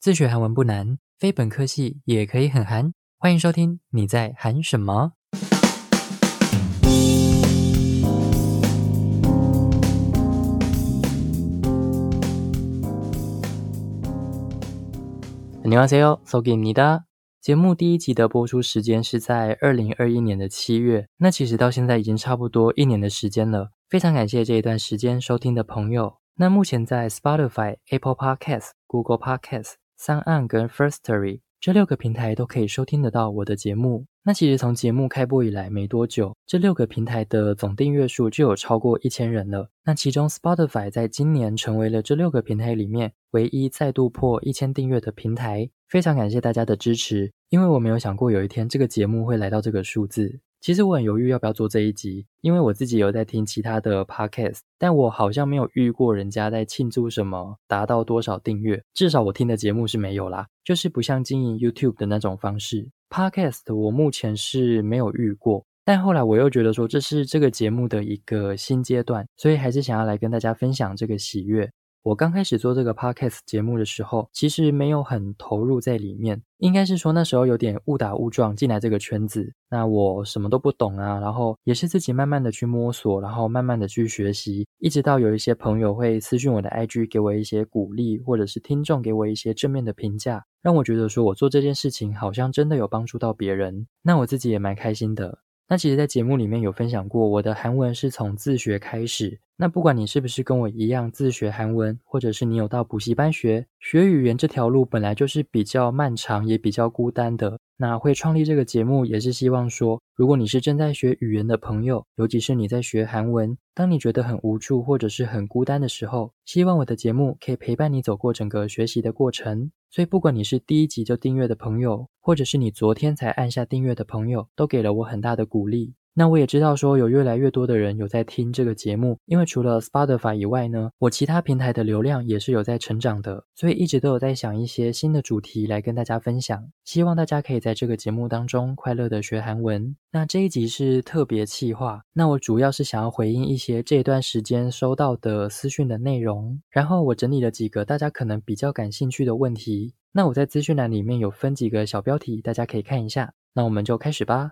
自学韩文不难，非本科系也可以很韩。欢迎收听《你在韩什么》。안녕하세 요, 송기니 다。 节目第一集的播出时间是在二零二一年的七月，那其实到现在已经差不多一年的时间了。非常感谢这一段时间收听的朋友。那目前在 Spotify、Apple Podcast、Google Podcast。三岸跟 Firstory 这六个平台都可以收听得到我的节目。那其实从节目开播以来没多久，这六个平台的总订阅数就有超过一千人了。那其中 Spotify 在今年成为了这六个平台里面唯一再度破一千订阅的平台。非常感谢大家的支持，因为我没有想过有一天这个节目会来到这个数字。其实我很犹豫要不要做这一集，因为我自己有在听其他的 podcast，但我好像没有遇过人家在庆祝什么达到多少订阅，至少我听的节目是没有啦，就是不像经营 YouTube 的那种方式。podcast 我目前是没有遇过，但后来我又觉得说这是这个节目的一个新阶段，所以还是想要来跟大家分享这个喜悦。我刚开始做这个 podcast 节目的时候，其实没有很投入在里面，应该是说那时候有点误打误撞进来这个圈子。那我什么都不懂啊，然后也是自己慢慢的去摸索，然后慢慢的去学习，一直到有一些朋友会私讯我的 IG，给我一些鼓励，或者是听众给我一些正面的评价，让我觉得说我做这件事情好像真的有帮助到别人，那我自己也蛮开心的。那其实，在节目里面有分享过，我的韩文是从自学开始。那不管你是不是跟我一样自学韩文，或者是你有到补习班学，学语言这条路本来就是比较漫长，也比较孤单的。那会创立这个节目，也是希望说，如果你是正在学语言的朋友，尤其是你在学韩文，当你觉得很无助或者是很孤单的时候，希望我的节目可以陪伴你走过整个学习的过程。所以，不管你是第一集就订阅的朋友，或者是你昨天才按下订阅的朋友，都给了我很大的鼓励。那我也知道说有越来越多的人有在听这个节目，因为除了 Spotify 以外呢，我其他平台的流量也是有在成长的，所以一直都有在想一些新的主题来跟大家分享，希望大家可以在这个节目当中快乐的学韩文。那这一集是特别企划，那我主要是想要回应一些这段时间收到的私讯的内容，然后我整理了几个大家可能比较感兴趣的问题，那我在资讯栏里面有分几个小标题，大家可以看一下。那我们就开始吧。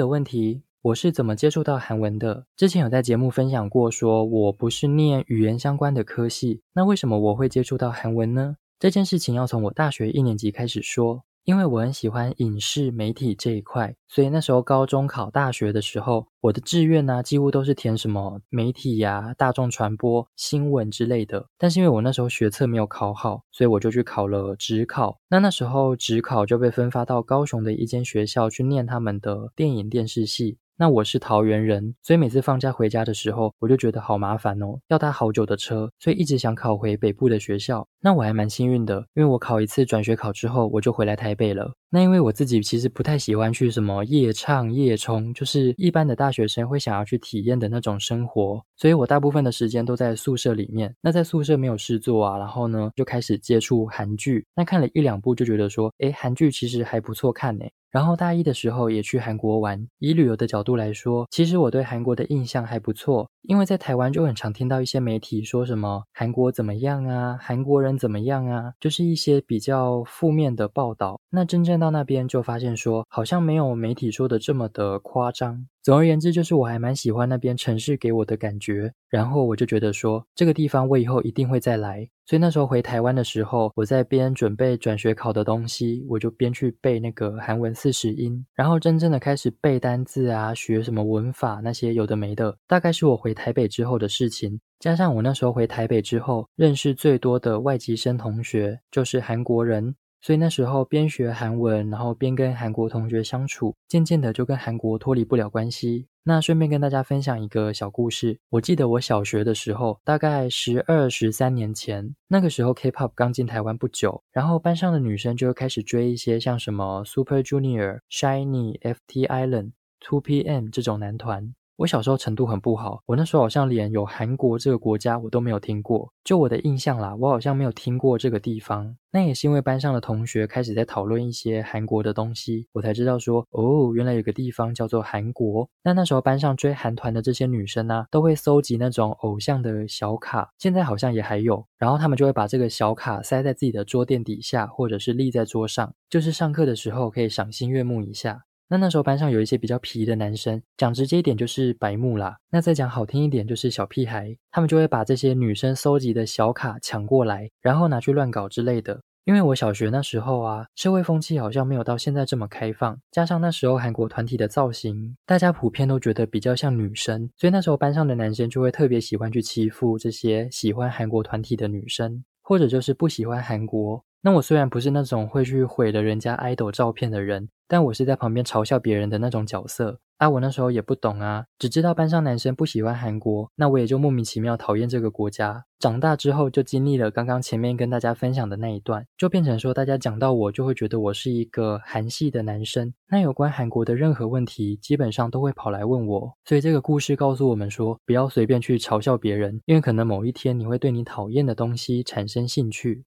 的问题，我是怎么接触到韩文的？之前有在节目分享过，说我不是念语言相关的科系，那为什么我会接触到韩文呢？这件事情要从我大学一年级开始说。因为我很喜欢影视媒体这一块，所以那时候高中考大学的时候，我的志愿呢几乎都是填什么媒体呀、大众传播、新闻之类的。但是因为我那时候学测没有考好，所以我就去考了职考。那那时候职考就被分发到高雄的一间学校去念他们的电影电视系。那我是桃园人，所以每次放假回家的时候，我就觉得好麻烦哦，要搭好久的车，所以一直想考回北部的学校。那我还蛮幸运的，因为我考一次转学考之后，我就回来台北了。那因为我自己其实不太喜欢去什么夜唱夜冲，就是一般的大学生会想要去体验的那种生活，所以我大部分的时间都在宿舍里面。那在宿舍没有事做啊，然后呢就开始接触韩剧。那看了一两部就觉得说，诶，韩剧其实还不错看呢。然后大一的时候也去韩国玩。以旅游的角度来说，其实我对韩国的印象还不错，因为在台湾就很常听到一些媒体说什么韩国怎么样啊，韩国人怎么样啊，就是一些比较负面的报道。那真正到那边就发现说，好像没有媒体说的这么的夸张。总而言之，就是我还蛮喜欢那边城市给我的感觉。然后我就觉得说，这个地方我以后一定会再来。所以那时候回台湾的时候，我在边准备转学考的东西，我就边去背那个韩文四十音，然后真正的开始背单字啊，学什么文法那些有的没的。大概是我回台北之后的事情，加上我那时候回台北之后，认识最多的外籍生同学就是韩国人。所以那时候边学韩文，然后边跟韩国同学相处，渐渐的就跟韩国脱离不了关系。那顺便跟大家分享一个小故事。我记得我小学的时候，大概十二十三年前，那个时候 K-pop 刚进台湾不久，然后班上的女生就开始追一些像什么 Super Junior、Shiny、FT Island、Two PM 这种男团。我小时候程度很不好，我那时候好像连有韩国这个国家我都没有听过。就我的印象啦，我好像没有听过这个地方。那也是因为班上的同学开始在讨论一些韩国的东西，我才知道说，哦，原来有个地方叫做韩国。那那时候班上追韩团的这些女生呢，都会搜集那种偶像的小卡，现在好像也还有。然后他们就会把这个小卡塞在自己的桌垫底下，或者是立在桌上，就是上课的时候可以赏心悦目一下。那那时候班上有一些比较皮的男生，讲直接一点就是白目啦。那再讲好听一点就是小屁孩，他们就会把这些女生搜集的小卡抢过来，然后拿去乱搞之类的。因为我小学那时候啊，社会风气好像没有到现在这么开放，加上那时候韩国团体的造型，大家普遍都觉得比较像女生，所以那时候班上的男生就会特别喜欢去欺负这些喜欢韩国团体的女生，或者就是不喜欢韩国。那我虽然不是那种会去毁了人家 idol 照片的人，但我是在旁边嘲笑别人的那种角色啊。我那时候也不懂啊，只知道班上男生不喜欢韩国，那我也就莫名其妙讨厌这个国家。长大之后就经历了刚刚前面跟大家分享的那一段，就变成说大家讲到我就会觉得我是一个韩系的男生。那有关韩国的任何问题，基本上都会跑来问我。所以这个故事告诉我们说，不要随便去嘲笑别人，因为可能某一天你会对你讨厌的东西产生兴趣。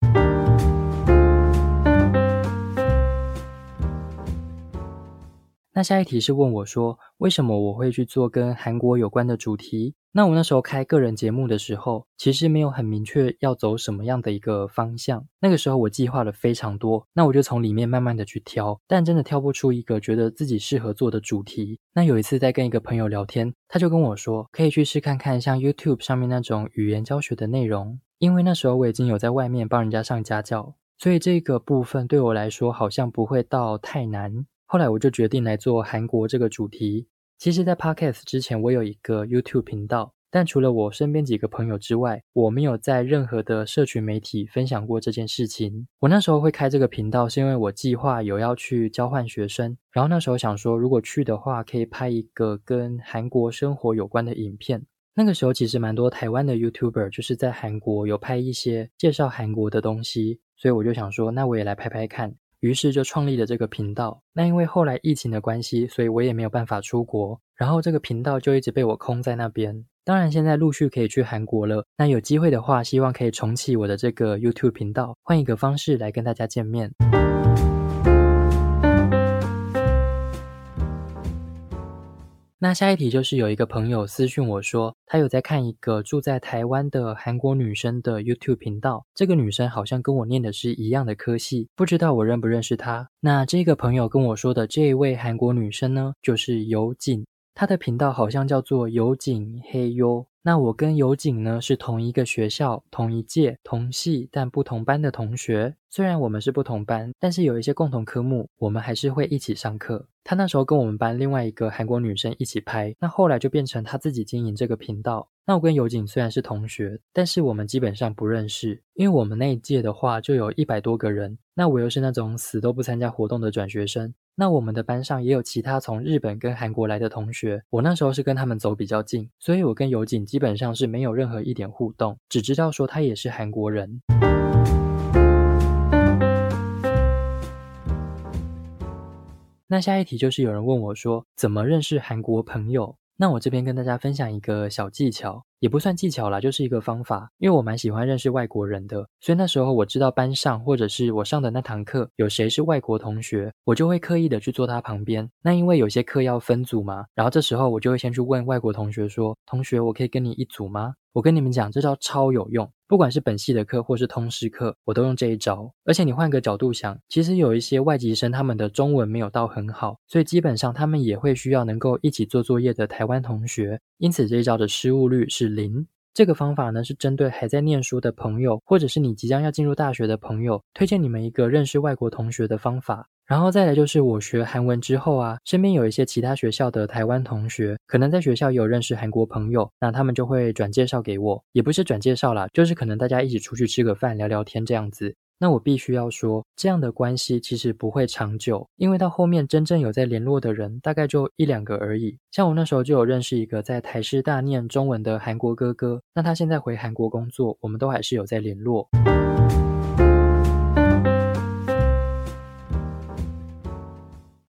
那下一题是问我说，为什么我会去做跟韩国有关的主题？那我那时候开个人节目的时候，其实没有很明确要走什么样的一个方向。那个时候我计划了非常多，那我就从里面慢慢的去挑，但真的挑不出一个觉得自己适合做的主题。那有一次在跟一个朋友聊天，他就跟我说，可以去试看看像 YouTube 上面那种语言教学的内容，因为那时候我已经有在外面帮人家上家教，所以这个部分对我来说好像不会到太难。后来我就决定来做韩国这个主题。其实，在 Podcast 之前，我有一个 YouTube 频道，但除了我身边几个朋友之外，我没有在任何的社群媒体分享过这件事情。我那时候会开这个频道，是因为我计划有要去交换学生，然后那时候想说，如果去的话，可以拍一个跟韩国生活有关的影片。那个时候其实蛮多台湾的 YouTuber 就是在韩国有拍一些介绍韩国的东西，所以我就想说，那我也来拍拍看。于是就创立了这个频道。那因为后来疫情的关系，所以我也没有办法出国，然后这个频道就一直被我空在那边。当然现在陆续可以去韩国了。那有机会的话，希望可以重启我的这个 YouTube 频道，换一个方式来跟大家见面。那下一题就是有一个朋友私讯我说，他有在看一个住在台湾的韩国女生的 YouTube 频道。这个女生好像跟我念的是一样的科系，不知道我认不认识她。那这个朋友跟我说的这一位韩国女生呢，就是尤景，她的频道好像叫做尤景黑哟。那我跟尤景呢是同一个学校、同一届、同系但不同班的同学。虽然我们是不同班，但是有一些共同科目，我们还是会一起上课。他那时候跟我们班另外一个韩国女生一起拍，那后来就变成他自己经营这个频道。那我跟尤景虽然是同学，但是我们基本上不认识，因为我们那一届的话就有一百多个人，那我又是那种死都不参加活动的转学生。那我们的班上也有其他从日本跟韩国来的同学，我那时候是跟他们走比较近，所以我跟尤景基本上是没有任何一点互动，只知道说他也是韩国人。那下一题就是有人问我说，怎么认识韩国朋友？那我这边跟大家分享一个小技巧，也不算技巧啦，就是一个方法。因为我蛮喜欢认识外国人的，所以那时候我知道班上或者是我上的那堂课有谁是外国同学，我就会刻意的去坐他旁边。那因为有些课要分组嘛，然后这时候我就会先去问外国同学说：“同学，我可以跟你一组吗？”我跟你们讲，这招超有用。不管是本系的课或是通识课，我都用这一招。而且你换个角度想，其实有一些外籍生，他们的中文没有到很好，所以基本上他们也会需要能够一起做作业的台湾同学。因此这一招的失误率是零。这个方法呢，是针对还在念书的朋友，或者是你即将要进入大学的朋友，推荐你们一个认识外国同学的方法。然后再来就是我学韩文之后啊，身边有一些其他学校的台湾同学，可能在学校也有认识韩国朋友，那他们就会转介绍给我，也不是转介绍啦，就是可能大家一起出去吃个饭聊聊天这样子。那我必须要说，这样的关系其实不会长久，因为到后面真正有在联络的人，大概就一两个而已。像我那时候就有认识一个在台师大念中文的韩国哥哥，那他现在回韩国工作，我们都还是有在联络。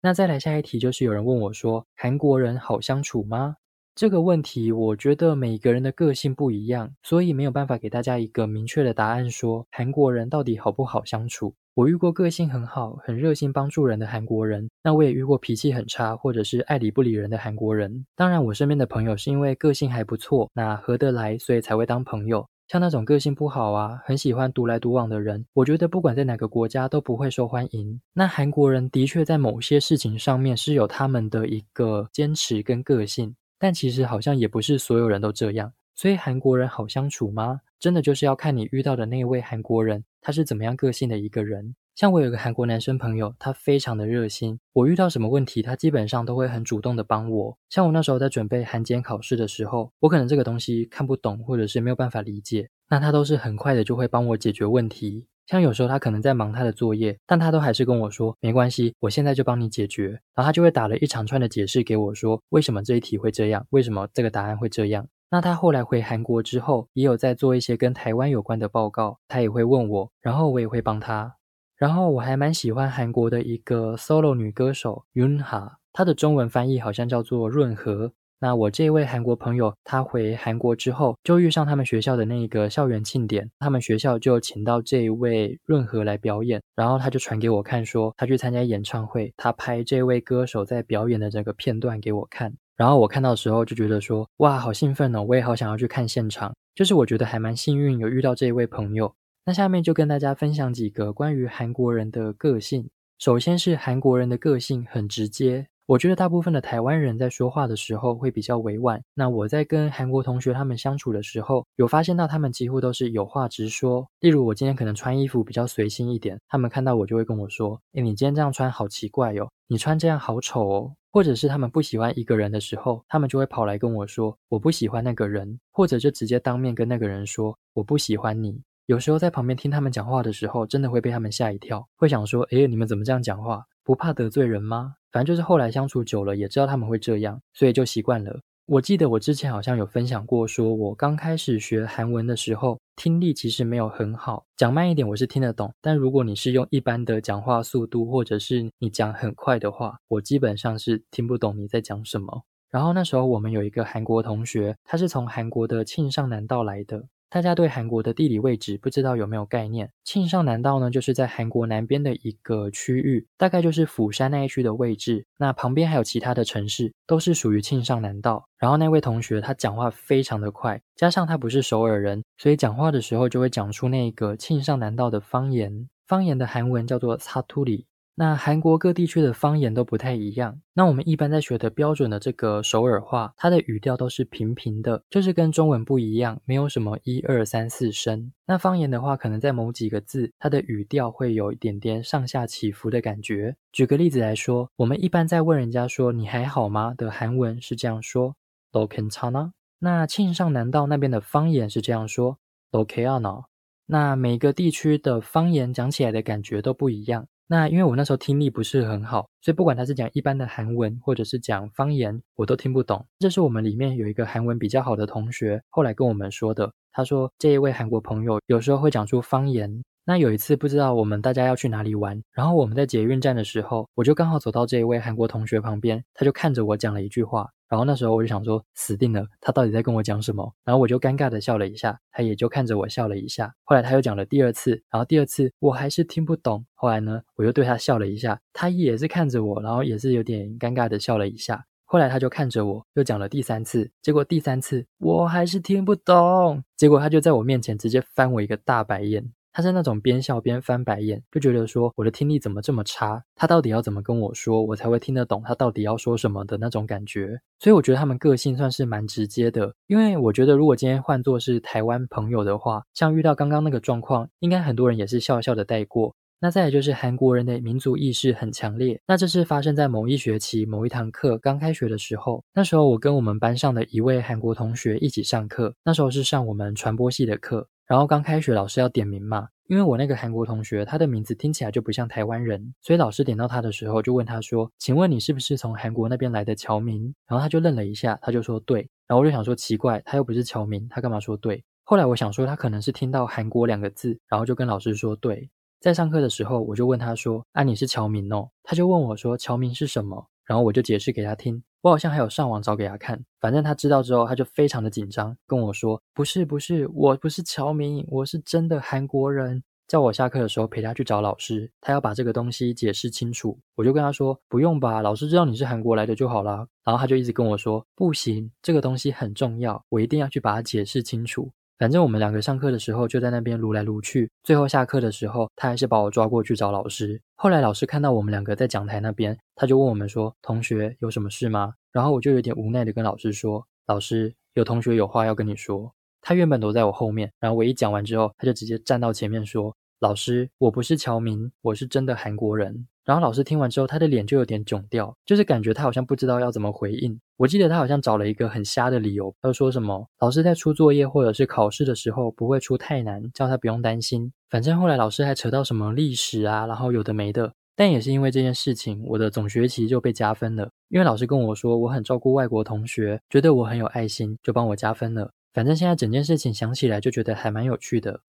那再来下一题，就是有人问我说，韩国人好相处吗？这个问题，我觉得每个人的个性不一样，所以没有办法给大家一个明确的答案，说韩国人到底好不好相处。我遇过个性很好、很热心帮助人的韩国人，那我也遇过脾气很差或者是爱理不理人的韩国人。当然，我身边的朋友是因为个性还不错，那合得来，所以才会当朋友。像那种个性不好啊，很喜欢独来独往的人，我觉得不管在哪个国家都不会受欢迎。那韩国人的确在某些事情上面是有他们的一个坚持跟个性。但其实好像也不是所有人都这样，所以韩国人好相处吗？真的就是要看你遇到的那位韩国人他是怎么样个性的一个人。像我有个韩国男生朋友，他非常的热心，我遇到什么问题，他基本上都会很主动的帮我。像我那时候在准备韩检考试的时候，我可能这个东西看不懂，或者是没有办法理解，那他都是很快的就会帮我解决问题。像有时候他可能在忙他的作业，但他都还是跟我说没关系，我现在就帮你解决。然后他就会打了一长串的解释给我，说为什么这一题会这样，为什么这个答案会这样。那他后来回韩国之后，也有在做一些跟台湾有关的报告，他也会问我，然后我也会帮他。然后我还蛮喜欢韩国的一个 solo 女歌手 Yunha，她的中文翻译好像叫做润和。那我这位韩国朋友，他回韩国之后，就遇上他们学校的那个校园庆典，他们学校就请到这一位润和来表演，然后他就传给我看，说他去参加演唱会，他拍这位歌手在表演的这个片段给我看，然后我看到的时候就觉得说，哇，好兴奋哦，我也好想要去看现场，就是我觉得还蛮幸运有遇到这一位朋友。那下面就跟大家分享几个关于韩国人的个性，首先是韩国人的个性很直接。我觉得大部分的台湾人在说话的时候会比较委婉。那我在跟韩国同学他们相处的时候，有发现到他们几乎都是有话直说。例如我今天可能穿衣服比较随心一点，他们看到我就会跟我说：“诶，你今天这样穿好奇怪哟，你穿这样好丑哦。”或者是他们不喜欢一个人的时候，他们就会跑来跟我说：“我不喜欢那个人。”或者就直接当面跟那个人说：“我不喜欢你。”有时候在旁边听他们讲话的时候，真的会被他们吓一跳，会想说：“诶，你们怎么这样讲话？不怕得罪人吗？”反正就是后来相处久了，也知道他们会这样，所以就习惯了。我记得我之前好像有分享过，说我刚开始学韩文的时候，听力其实没有很好，讲慢一点我是听得懂，但如果你是用一般的讲话速度，或者是你讲很快的话，我基本上是听不懂你在讲什么。然后那时候我们有一个韩国同学，他是从韩国的庆尚南道来的。大家对韩国的地理位置不知道有没有概念？庆尚南道呢，就是在韩国南边的一个区域，大概就是釜山那一区的位置。那旁边还有其他的城市，都是属于庆尚南道。然后那位同学他讲话非常的快，加上他不是首尔人，所以讲话的时候就会讲出那个庆尚南道的方言。方言的韩文叫做擦突里。那韩国各地区的方言都不太一样。那我们一般在学的标准的这个首尔话，它的语调都是平平的，就是跟中文不一样，没有什么一二三四声。那方言的话，可能在某几个字，它的语调会有一点点上下起伏的感觉。举个例子来说，我们一般在问人家说“你还好吗”的韩文是这样说 “do ken cha na”。那庆尚南道那边的方言是这样说 “do k a na”。那每个地区的方言讲起来的感觉都不一样。那因为我那时候听力不是很好，所以不管他是讲一般的韩文，或者是讲方言，我都听不懂。这是我们里面有一个韩文比较好的同学后来跟我们说的。他说这一位韩国朋友有时候会讲出方言。那有一次不知道我们大家要去哪里玩，然后我们在捷运站的时候，我就刚好走到这一位韩国同学旁边，他就看着我讲了一句话。然后那时候我就想说，死定了，他到底在跟我讲什么？然后我就尴尬的笑了一下，他也就看着我笑了一下。后来他又讲了第二次，然后第二次我还是听不懂。后来呢，我又对他笑了一下，他也是看着我，然后也是有点尴尬的笑了一下。后来他就看着我，又讲了第三次，结果第三次我还是听不懂。结果他就在我面前直接翻我一个大白眼。他是那种边笑边翻白眼，就觉得说我的听力怎么这么差？他到底要怎么跟我说，我才会听得懂他到底要说什么的那种感觉？所以我觉得他们个性算是蛮直接的。因为我觉得如果今天换作是台湾朋友的话，像遇到刚刚那个状况，应该很多人也是笑笑的带过。那再来就是韩国人的民族意识很强烈。那这是发生在某一学期某一堂课刚开学的时候，那时候我跟我们班上的一位韩国同学一起上课，那时候是上我们传播系的课。然后刚开学，老师要点名嘛，因为我那个韩国同学，他的名字听起来就不像台湾人，所以老师点到他的时候，就问他说：“请问你是不是从韩国那边来的侨民？”然后他就愣了一下，他就说：“对。”然后我就想说奇怪，他又不是侨民，他干嘛说对？后来我想说他可能是听到韩国两个字，然后就跟老师说对。在上课的时候，我就问他说：“啊，你是侨民哦？”他就问我说：“侨民是什么？”然后我就解释给他听。我好像还有上网找给他看。反正他知道之后，他就非常的紧张，跟我说：“不是，不是，我不是侨民，我是真的韩国人。”叫我下课的时候陪他去找老师，他要把这个东西解释清楚。我就跟他说：“不用吧，老师知道你是韩国来的就好了。”然后他就一直跟我说：“不行，这个东西很重要，我一定要去把它解释清楚。”反正我们两个上课的时候就在那边撸来撸去，最后下课的时候，他还是把我抓过去找老师。后来老师看到我们两个在讲台那边，他就问我们说：“同学有什么事吗？”然后我就有点无奈的跟老师说：“老师，有同学有话要跟你说。”他原本躲在我后面，然后我一讲完之后，他就直接站到前面说：“老师，我不是侨民，我是真的韩国人。”然后老师听完之后，他的脸就有点囧掉，就是感觉他好像不知道要怎么回应。我记得他好像找了一个很瞎的理由，他说什么老师在出作业或者是考试的时候不会出太难，叫他不用担心。反正后来老师还扯到什么历史啊，然后有的没的。但也是因为这件事情，我的总学期就被加分了，因为老师跟我说我很照顾外国同学，觉得我很有爱心，就帮我加分了。反正现在整件事情想起来就觉得还蛮有趣的。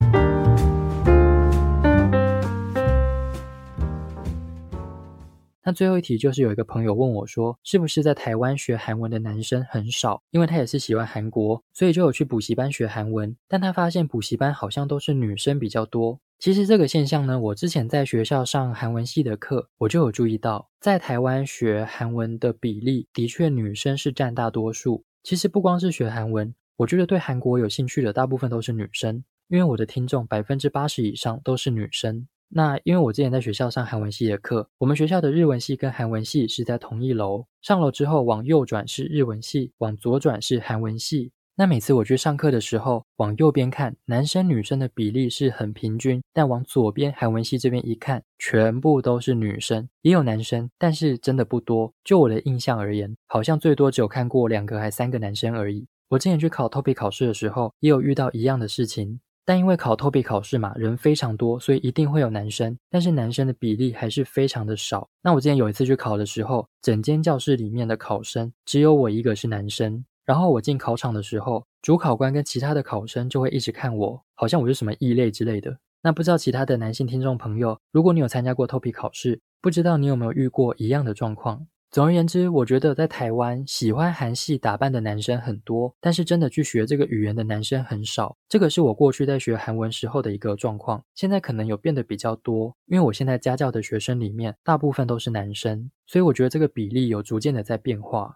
那最后一题就是有一个朋友问我说，是不是在台湾学韩文的男生很少？因为他也是喜欢韩国，所以就有去补习班学韩文。但他发现补习班好像都是女生比较多。其实这个现象呢，我之前在学校上韩文系的课，我就有注意到，在台湾学韩文的比例的确女生是占大多数。其实不光是学韩文，我觉得对韩国有兴趣的大部分都是女生，因为我的听众百分之八十以上都是女生。那因为我之前在学校上韩文系的课，我们学校的日文系跟韩文系是在同一楼。上楼之后往右转是日文系，往左转是韩文系。那每次我去上课的时候，往右边看，男生女生的比例是很平均；但往左边韩文系这边一看，全部都是女生，也有男生，但是真的不多。就我的印象而言，好像最多只有看过两个还三个男生而已。我之前去考 TOPI 考试的时候，也有遇到一样的事情。但因为考 TOPI 考试嘛，人非常多，所以一定会有男生，但是男生的比例还是非常的少。那我之前有一次去考的时候，整间教室里面的考生只有我一个是男生。然后我进考场的时候，主考官跟其他的考生就会一直看我，好像我是什么异类之类的。那不知道其他的男性听众朋友，如果你有参加过 TOPI 考试，不知道你有没有遇过一样的状况？总而言之，我觉得在台湾喜欢韩系打扮的男生很多，但是真的去学这个语言的男生很少。这个是我过去在学韩文时候的一个状况，现在可能有变得比较多，因为我现在家教的学生里面大部分都是男生，所以我觉得这个比例有逐渐的在变化。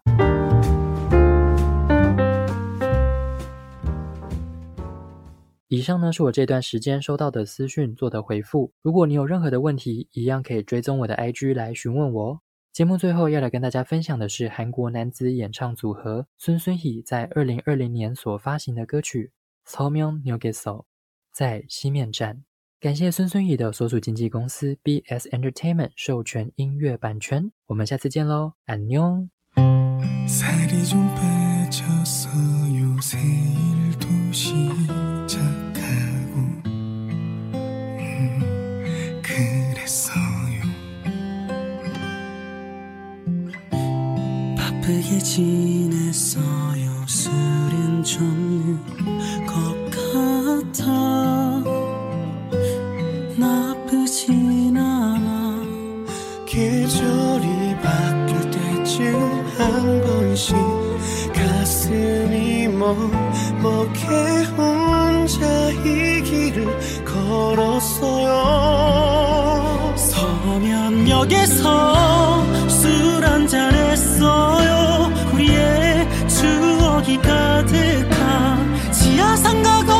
以上呢是我这段时间收到的私讯做的回复，如果你有任何的问题，一样可以追踪我的 IG 来询问我。节目最后要来跟大家分享的是韩国男子演唱组合孙孙宇在二零二零年所发行的歌曲《서명뉴게서》在西面站。感谢孙孙宇的所属经纪公司 BS Entertainment 授权音乐版权。我们下次见喽，安녕。 바쁘게 지냈어요. 술은 좀것 같아. 나쁘진 않아. 계절이 바뀔 때쯤 한 번씩 가슴이 먹먹해 혼자 이 길을 걸었어요. 서면역에서 가득한 지하 상가 거